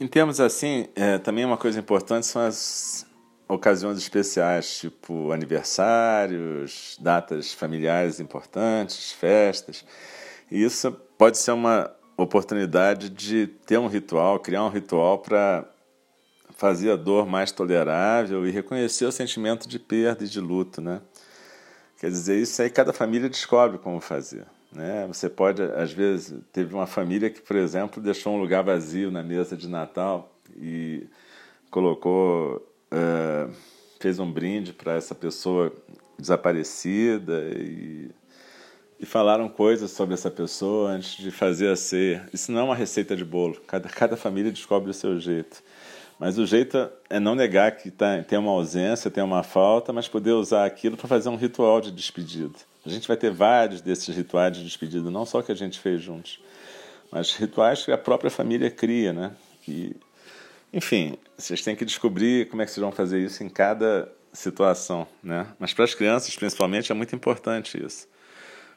Em termos assim, é, também uma coisa importante são as ocasiões especiais, tipo aniversários, datas familiares importantes, festas. E isso pode ser uma oportunidade de ter um ritual, criar um ritual para fazer a dor mais tolerável e reconhecer o sentimento de perda e de luto, né? Quer dizer, isso aí cada família descobre como fazer. Né? Você pode, às vezes, teve uma família que, por exemplo, deixou um lugar vazio na mesa de Natal e colocou, uh, fez um brinde para essa pessoa desaparecida e, e falaram coisas sobre essa pessoa antes de fazer a ceia. Isso não é uma receita de bolo, cada, cada família descobre o seu jeito. Mas o jeito é não negar que tá, tem uma ausência, tem uma falta, mas poder usar aquilo para fazer um ritual de despedida. A gente vai ter vários desses rituais de despedida, não só que a gente fez juntos, mas rituais que a própria família cria, né? E, enfim, vocês têm que descobrir como é que vocês vão fazer isso em cada situação, né? Mas para as crianças, principalmente, é muito importante isso.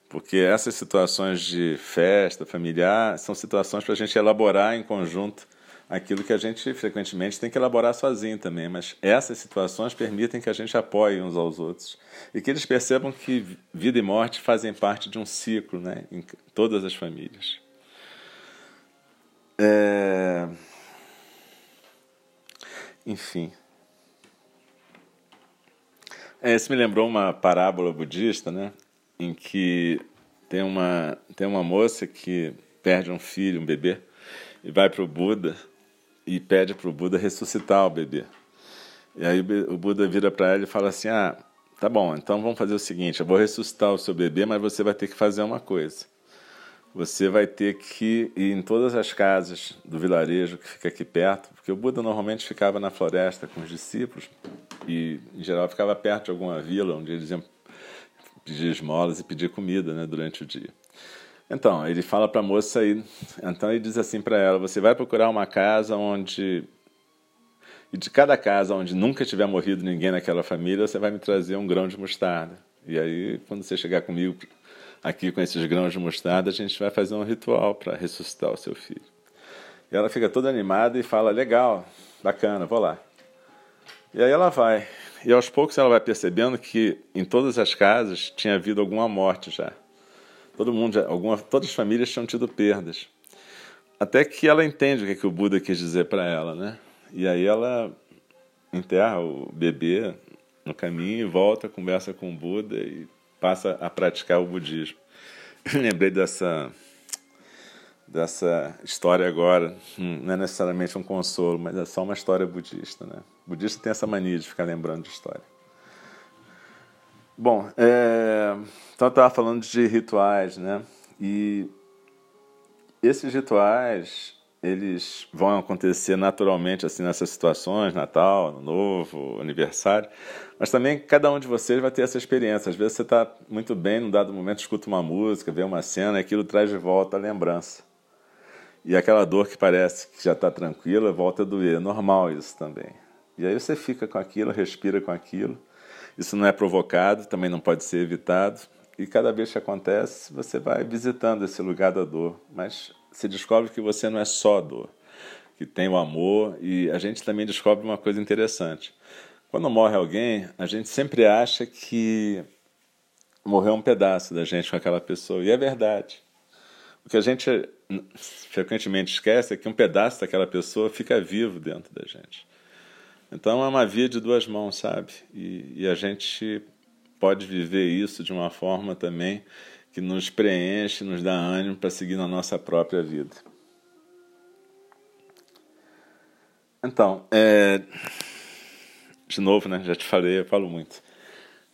Porque essas situações de festa familiar são situações para a gente elaborar em conjunto aquilo que a gente frequentemente tem que elaborar sozinho também, mas essas situações permitem que a gente apoie uns aos outros e que eles percebam que vida e morte fazem parte de um ciclo né, em todas as famílias. É... Enfim. É, isso me lembrou uma parábola budista, né, em que tem uma, tem uma moça que perde um filho, um bebê, e vai para o Buda e pede para o Buda ressuscitar o bebê. E aí o Buda vira para ela e fala assim: Ah, tá bom, então vamos fazer o seguinte: eu vou ressuscitar o seu bebê, mas você vai ter que fazer uma coisa. Você vai ter que ir em todas as casas do vilarejo que fica aqui perto, porque o Buda normalmente ficava na floresta com os discípulos e, em geral, ficava perto de alguma vila onde eles iam pedir esmolas e pedir comida né, durante o dia. Então, ele fala para a moça aí, então ele diz assim para ela: você vai procurar uma casa onde. E de cada casa onde nunca tiver morrido ninguém naquela família, você vai me trazer um grão de mostarda. E aí, quando você chegar comigo aqui com esses grãos de mostarda, a gente vai fazer um ritual para ressuscitar o seu filho. E ela fica toda animada e fala: legal, bacana, vou lá. E aí ela vai. E aos poucos ela vai percebendo que em todas as casas tinha havido alguma morte já. Todo mundo, alguma, todas as famílias tinham tido perdas. Até que ela entende o que, é que o Buda quis dizer para ela, né? E aí ela enterra o bebê no caminho, volta, conversa com o Buda e passa a praticar o budismo. Eu lembrei dessa dessa história agora. Hum, não é necessariamente um consolo, mas é só uma história budista, né? O budista tem essa mania de ficar lembrando de história. Bom, é, então eu estava falando de rituais, né? E esses rituais, eles vão acontecer naturalmente assim nessas situações, Natal, Ano Novo, aniversário, mas também cada um de vocês vai ter essa experiência. Às vezes você está muito bem, num dado momento escuta uma música, vê uma cena, e aquilo traz de volta a lembrança. E aquela dor que parece que já está tranquila volta a doer. É normal isso também. E aí você fica com aquilo, respira com aquilo isso não é provocado, também não pode ser evitado. E cada vez que acontece, você vai visitando esse lugar da dor. Mas se descobre que você não é só dor, que tem o amor. E a gente também descobre uma coisa interessante. Quando morre alguém, a gente sempre acha que morreu um pedaço da gente com aquela pessoa. E é verdade. O que a gente frequentemente esquece é que um pedaço daquela pessoa fica vivo dentro da gente. Então é uma via de duas mãos, sabe? E, e a gente pode viver isso de uma forma também que nos preenche, nos dá ânimo para seguir na nossa própria vida. Então, é... de novo, né? Já te falei, eu falo muito.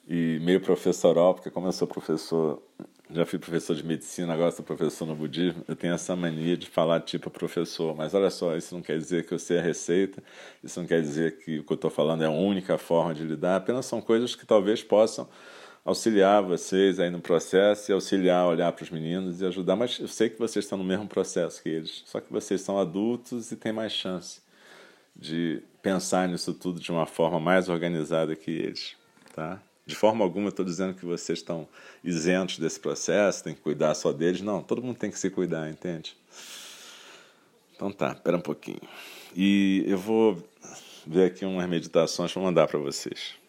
E meio professoral, porque como eu sou professor já fui professor de medicina, agora sou professor no budismo, eu tenho essa mania de falar tipo professor. Mas olha só, isso não quer dizer que eu sei a receita, isso não quer dizer que o que eu estou falando é a única forma de lidar, apenas são coisas que talvez possam auxiliar vocês aí no processo e auxiliar olhar para os meninos e ajudar. Mas eu sei que vocês estão no mesmo processo que eles, só que vocês são adultos e têm mais chance de pensar nisso tudo de uma forma mais organizada que eles, tá? De forma alguma eu estou dizendo que vocês estão isentos desse processo, tem que cuidar só deles. Não, todo mundo tem que se cuidar, entende? Então tá, espera um pouquinho. E eu vou ver aqui umas meditações para mandar para vocês.